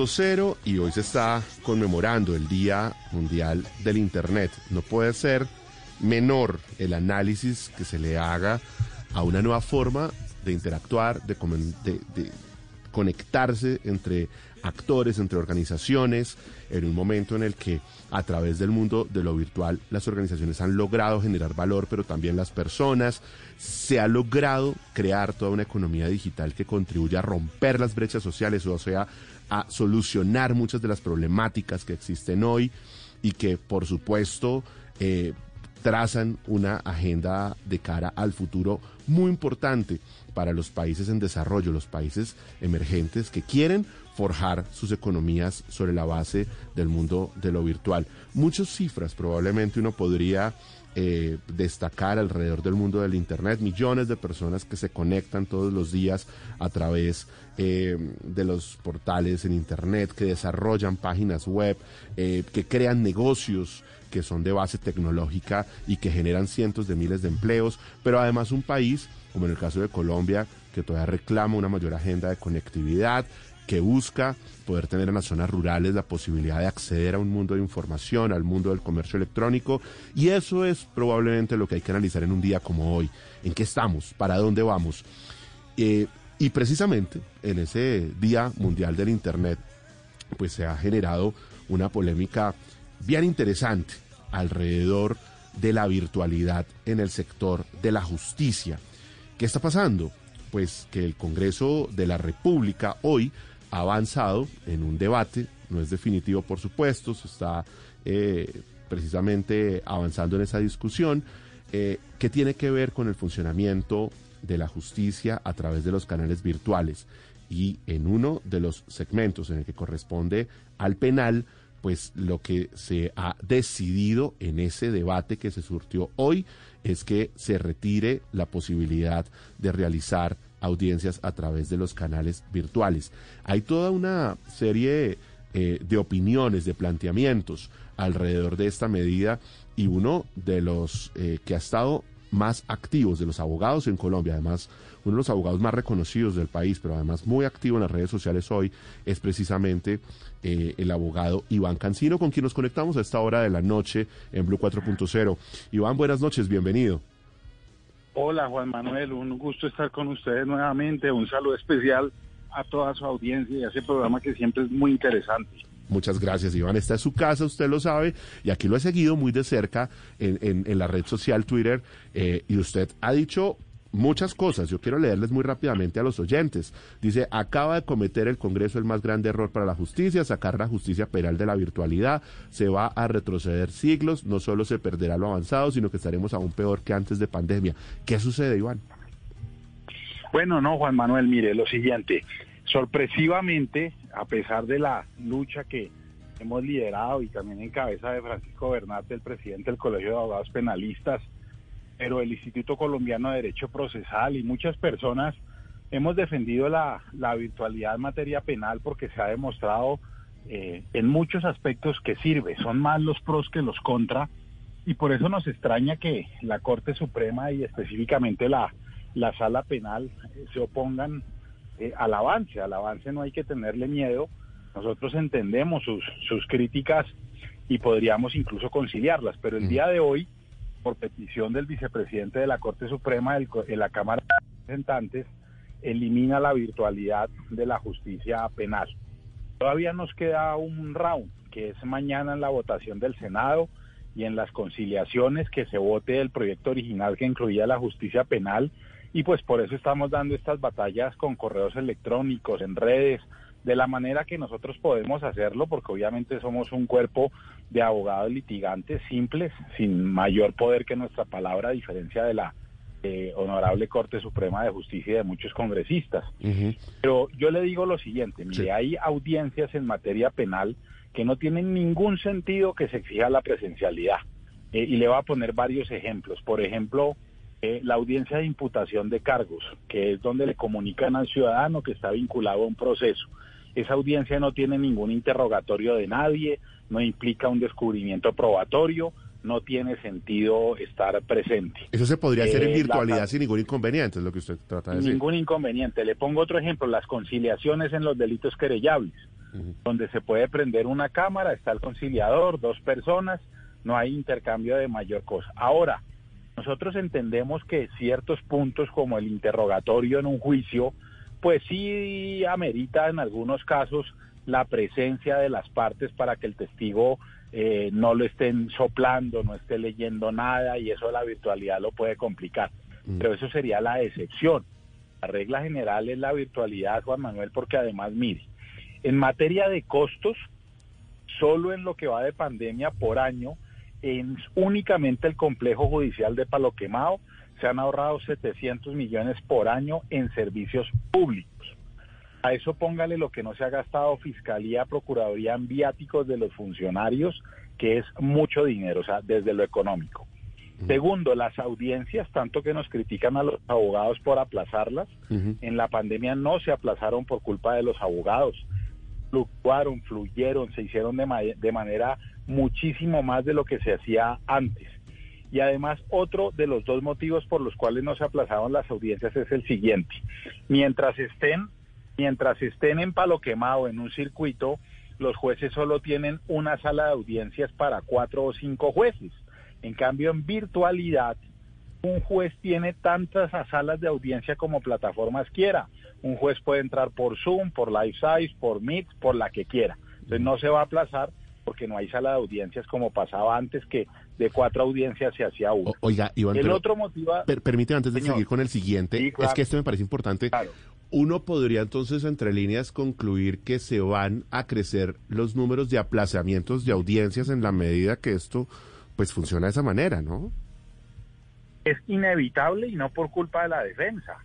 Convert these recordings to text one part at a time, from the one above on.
4.0 y hoy se está conmemorando el Día Mundial del Internet. No puede ser menor el análisis que se le haga a una nueva forma de interactuar, de, conectarse entre actores, entre organizaciones, en un momento en el que a través del mundo de lo virtual las organizaciones han logrado generar valor, pero también las personas, se ha logrado crear toda una economía digital que contribuye a romper las brechas sociales, o sea, a solucionar muchas de las problemáticas que existen hoy y que por supuesto eh, trazan una agenda de cara al futuro muy importante para los países en desarrollo, los países emergentes que quieren forjar sus economías sobre la base del mundo de lo virtual. Muchas cifras probablemente uno podría eh, destacar alrededor del mundo del Internet, millones de personas que se conectan todos los días a través eh, de los portales en Internet, que desarrollan páginas web, eh, que crean negocios que son de base tecnológica y que generan cientos de miles de empleos, pero además un país, como en el caso de Colombia, que todavía reclama una mayor agenda de conectividad, que busca poder tener en las zonas rurales la posibilidad de acceder a un mundo de información, al mundo del comercio electrónico. Y eso es probablemente lo que hay que analizar en un día como hoy. ¿En qué estamos? ¿Para dónde vamos? Eh, y precisamente en ese Día Mundial del Internet, pues se ha generado una polémica bien interesante alrededor de la virtualidad en el sector de la justicia. ¿Qué está pasando? Pues que el Congreso de la República hoy avanzado en un debate, no es definitivo por supuesto, se está eh, precisamente avanzando en esa discusión, eh, que tiene que ver con el funcionamiento de la justicia a través de los canales virtuales. Y en uno de los segmentos en el que corresponde al penal, pues lo que se ha decidido en ese debate que se surtió hoy es que se retire la posibilidad de realizar audiencias a través de los canales virtuales. Hay toda una serie eh, de opiniones, de planteamientos alrededor de esta medida y uno de los eh, que ha estado más activos de los abogados en Colombia, además uno de los abogados más reconocidos del país, pero además muy activo en las redes sociales hoy, es precisamente eh, el abogado Iván Cancino, con quien nos conectamos a esta hora de la noche en Blue 4.0. Iván, buenas noches, bienvenido. Hola Juan Manuel, un gusto estar con ustedes nuevamente, un saludo especial a toda su audiencia y a ese programa que siempre es muy interesante. Muchas gracias, Iván. Está en su casa, usted lo sabe, y aquí lo he seguido muy de cerca en, en, la red social Twitter, eh, y usted ha dicho muchas cosas. Yo quiero leerles muy rápidamente a los oyentes. Dice, acaba de cometer el Congreso el más grande error para la justicia, sacar la justicia penal de la virtualidad, se va a retroceder siglos, no solo se perderá lo avanzado, sino que estaremos aún peor que antes de pandemia. ¿Qué sucede, Iván? Bueno, no, Juan Manuel, mire, lo siguiente, sorpresivamente, a pesar de la lucha que hemos liderado y también en cabeza de Francisco Bernate, el presidente del Colegio de Abogados Penalistas, pero el Instituto Colombiano de Derecho Procesal y muchas personas hemos defendido la, virtualidad en materia penal porque se ha demostrado eh, en muchos aspectos que sirve, son más los pros que los contra, y por eso nos extraña que la Corte Suprema y específicamente la, la Sala Penal eh, se opongan eh, al avance, al avance no hay que tenerle miedo, nosotros entendemos sus, sus críticas y podríamos incluso conciliarlas, pero el día de hoy por petición del vicepresidente de la Corte Suprema de la Cámara de Representantes, elimina la virtualidad de la justicia penal. Todavía nos queda un round, que es mañana en la votación del Senado y en las conciliaciones que se vote el proyecto original que incluía la justicia penal y pues por eso estamos dando estas batallas con correos electrónicos, en redes, de la manera que nosotros podemos hacerlo, porque obviamente somos un cuerpo de abogados litigantes simples, sin mayor poder que nuestra palabra, a diferencia de la eh, Honorable Corte Suprema de Justicia y de muchos congresistas. Pero yo le digo lo siguiente, mire, hay audiencias en materia penal que no tienen ningún sentido que se exija la presencialidad. Eh, y le voy a poner varios ejemplos. Por ejemplo, eh, la audiencia de imputación de cargos, que es donde le comunican al ciudadano que está vinculado a un proceso. Esa audiencia no tiene ningún interrogatorio de nadie, no implica un descubrimiento probatorio, no tiene sentido estar presente. Eso se podría hacer en eh, virtualidad sin ningún inconveniente, es lo que usted trata de decir. Ningún inconveniente. Le pongo otro ejemplo, las conciliaciones en los delitos querellables. donde se puede prender una cámara, está el conciliador, dos personas, no hay intercambio de mayor cosa. Ahora, nosotros entendemos que ciertos puntos como el interrogatorio en un juicio, pues sí amerita en algunos casos la presencia de las partes para que el testigo eh, no lo estén soplando, no esté leyendo nada y eso la virtualidad lo puede complicar. Mm. Pero eso sería la excepción. La regla general es la virtualidad, Juan Manuel, porque además, mire, en materia de costos, solo en lo que va de pandemia por año, en únicamente el complejo judicial de Palo Quemado se han ahorrado 700 millones por año en servicios públicos. A eso póngale lo que no se ha gastado Fiscalía, Procuraduría en viáticos de los funcionarios, que es mucho dinero, o sea, desde lo económico. Segundo, las audiencias, tanto que nos critican a los abogados por aplazarlas, en la pandemia no se aplazaron por culpa de los abogados. Fluctuaron, fluyeron, se hicieron de, de manera muchísimo más de lo que se hacía antes. Y además, otro de los dos motivos por los cuales no se aplazaron las audiencias es el siguiente. Mientras estén, mientras estén en palo quemado en un circuito, los jueces solo tienen una sala de audiencias para cuatro o cinco jueces. En cambio, en virtualidad, un juez tiene tantas salas de audiencia como plataformas quiera. Un juez puede entrar por Zoom, por LiveSize, por Meet, por la que quiera. Entonces no se va a aplazar porque no hay sala de audiencias como pasaba antes que de cuatro audiencias se hacía uno. oiga, Iván, el otro motivo... permíteme antes de seguir con el siguiente, es que esto me parece importante. Uno podría entonces, entre líneas, concluir que se van a crecer los números de aplazamientos de audiencias en la medida que esto pues funciona de esa manera, ¿no? Es inevitable y no por culpa de la defensa.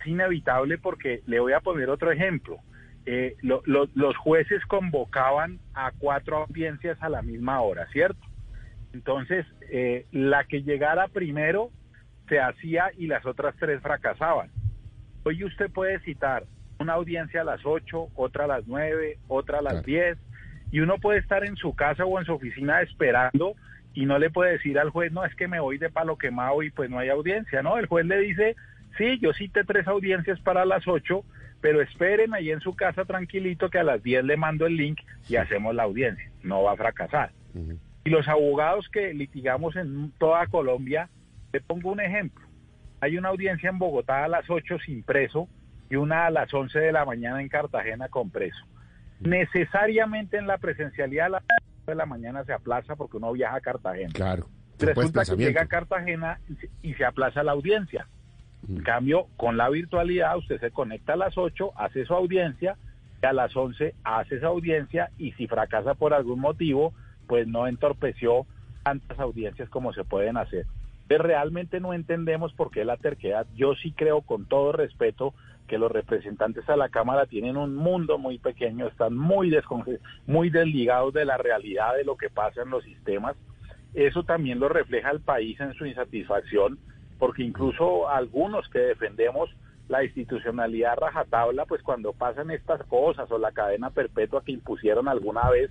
Es inevitable porque le voy a poner otro ejemplo. Eh, los jueces convocaban a cuatro audiencias a la misma hora, ¿cierto? Entonces, eh, la que llegara primero se hacía y las otras tres fracasaban. Hoy usted puede citar una audiencia a las ocho, otra a las nueve, otra a las diez, y uno puede estar en su casa o en su oficina esperando y no le puede decir al juez, no, es que me voy de palo quemado y pues no hay audiencia, ¿no? El juez le dice, sí, yo cité tres audiencias para las ocho, pero esperen ahí en su casa tranquilito que a las diez le mando el link y hacemos la audiencia, no va a fracasar. Y los abogados que litigamos en toda Colombia, le pongo un ejemplo, hay una audiencia en Bogotá a las ocho sin preso y una a las once de la mañana en Cartagena con preso. Necesariamente en la presencialidad la de la mañana se aplaza porque uno viaja a Cartagena. Claro. Resulta que llega a Cartagena y se aplaza la audiencia. En cambio, con la virtualidad usted se conecta a las 8, hace su audiencia, y a las 11 hace esa audiencia y si fracasa por algún motivo, pues no entorpeció tantas audiencias como se pueden hacer. Pero realmente no entendemos por qué la terquedad. Yo sí creo con todo respeto que los representantes a la Cámara tienen un mundo muy pequeño, están muy, muy desligados de la realidad de lo que pasa en los sistemas. Eso también lo refleja el país en su insatisfacción, porque incluso algunos que defendemos la institucionalidad rajatabla, pues cuando pasan estas cosas o la cadena perpetua que impusieron alguna vez,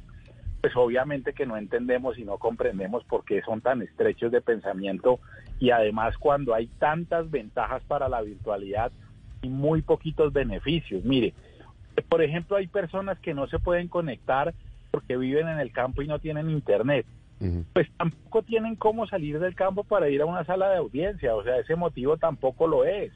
pues obviamente que no entendemos y no comprendemos por qué son tan estrechos de pensamiento y además cuando hay tantas ventajas para la virtualidad, muy poquitos beneficios. Mire, por ejemplo, hay personas que no se pueden conectar porque viven en el campo y no tienen internet. Pues tampoco tienen cómo salir del campo para ir a una sala de audiencia, o sea, ese motivo tampoco lo es.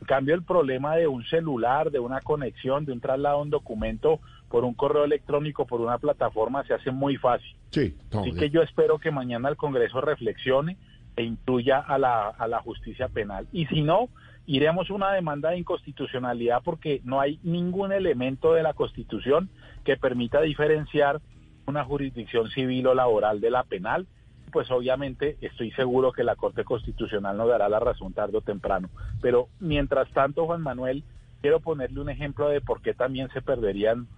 En cambio, el problema de un celular, de una conexión, de un traslado de un documento por un correo electrónico, por una plataforma, se hace muy fácil. Sí, Así que yo espero que mañana el Congreso reflexione e incluya a la, a la justicia penal. Y si no, iremos una demanda de inconstitucionalidad porque no hay ningún elemento de la Constitución que permita diferenciar una jurisdicción civil o laboral de la penal. Pues obviamente estoy seguro que la Corte Constitucional nos dará la razón tarde o temprano. Pero mientras tanto, Juan Manuel, quiero ponerle un ejemplo de por qué también se perderían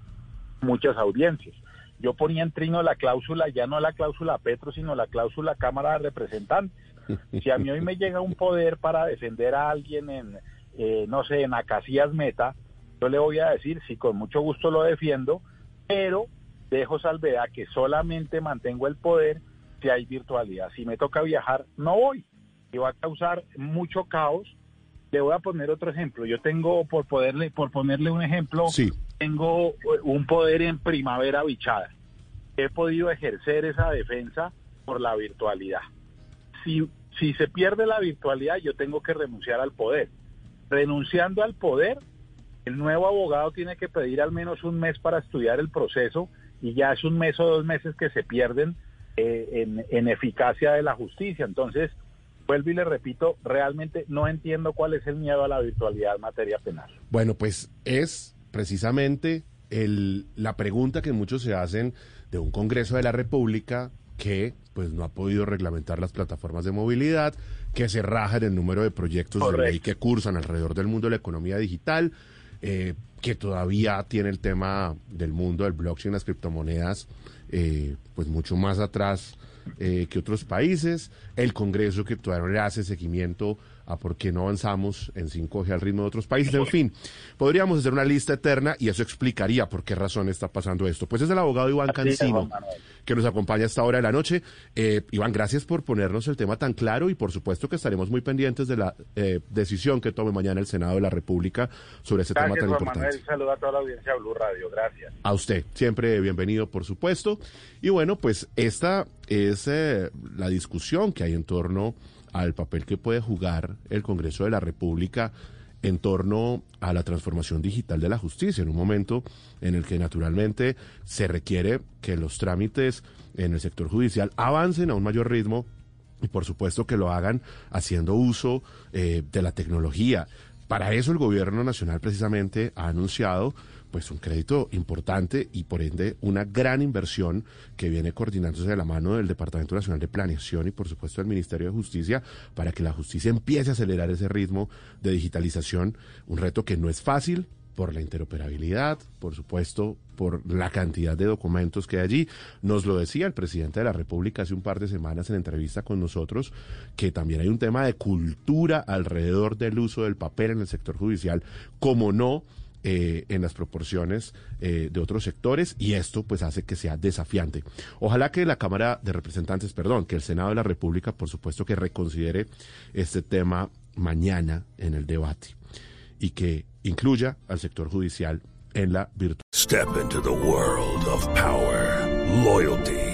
muchas audiencias. Yo ponía en trino la cláusula, ya no la cláusula Petro, sino la cláusula Cámara de Representantes si a mí hoy me llega un poder para defender a alguien en, eh, no sé, en Acacias Meta, yo le voy a decir, sí, con mucho gusto lo defiendo, pero dejo salvedad que solamente mantengo el poder si hay virtualidad. Si me toca viajar, no voy. Y va a causar mucho caos. Le voy a poner otro ejemplo. Yo tengo, por poderle, por ponerle un ejemplo, tengo eh, un poder en primavera bichada. He podido ejercer esa defensa por la virtualidad. Si, si se pierde la virtualidad, yo tengo que renunciar al poder. Renunciando al poder, el nuevo abogado tiene que pedir al menos un mes para estudiar el proceso y ya es un mes o dos meses que se pierden eh, en, en eficacia de la justicia. Entonces, vuelvo y le repito, realmente no entiendo cuál es el miedo a la virtualidad en materia penal. Bueno, pues es precisamente el, la pregunta que muchos se hacen de un Congreso de la República que pues no ha podido reglamentar las plataformas de movilidad, que se raja en el número de proyectos de ley que cursan alrededor del mundo de la economía digital, eh, que todavía tiene el tema del mundo del blockchain, las criptomonedas, eh, pues mucho más atrás eh, que otros países, el Congreso que todavía no le hace seguimiento a por qué no avanzamos en 5G al ritmo de otros países. En fin, podríamos hacer una lista eterna y eso explicaría por qué razón está pasando esto. Pues es el abogado Iván Cancino que nos acompaña a esta hora de la noche. Eh, Iván, gracias por ponernos el tema tan claro y por supuesto que estaremos muy pendientes de la eh, decisión que tome mañana el Senado de la República sobre ese tema tan importante. Manuel, saludo a toda la audiencia de Blue Radio, gracias. A usted, siempre bienvenido, por supuesto. Y bueno, pues esta es eh, la discusión que hay en torno al papel que puede jugar el Congreso de la República en torno a la transformación digital de la justicia, en un momento en el que naturalmente se requiere que los trámites en el sector judicial avancen a un mayor ritmo y por supuesto que lo hagan haciendo uso eh, de la tecnología. Para eso el gobierno nacional precisamente ha anunciado pues un crédito importante y por ende una gran inversión que viene coordinándose de la mano del Departamento Nacional de Planeación y por supuesto del Ministerio de Justicia para que la justicia empiece a acelerar ese ritmo de digitalización, un reto que no es fácil por la interoperabilidad, por supuesto, por la cantidad de documentos que hay allí. Nos lo decía el presidente de la República hace un par de semanas en entrevista con nosotros, que también hay un tema de cultura alrededor del uso del papel en el sector judicial, como no eh, en las proporciones eh, de otros sectores y esto pues hace que sea desafiante. Ojalá que la Cámara de Representantes, perdón, que el Senado de la República, por supuesto, que reconsidere este tema mañana en el debate y que incluya al sector judicial en la virtud. Step into the world of power, loyalty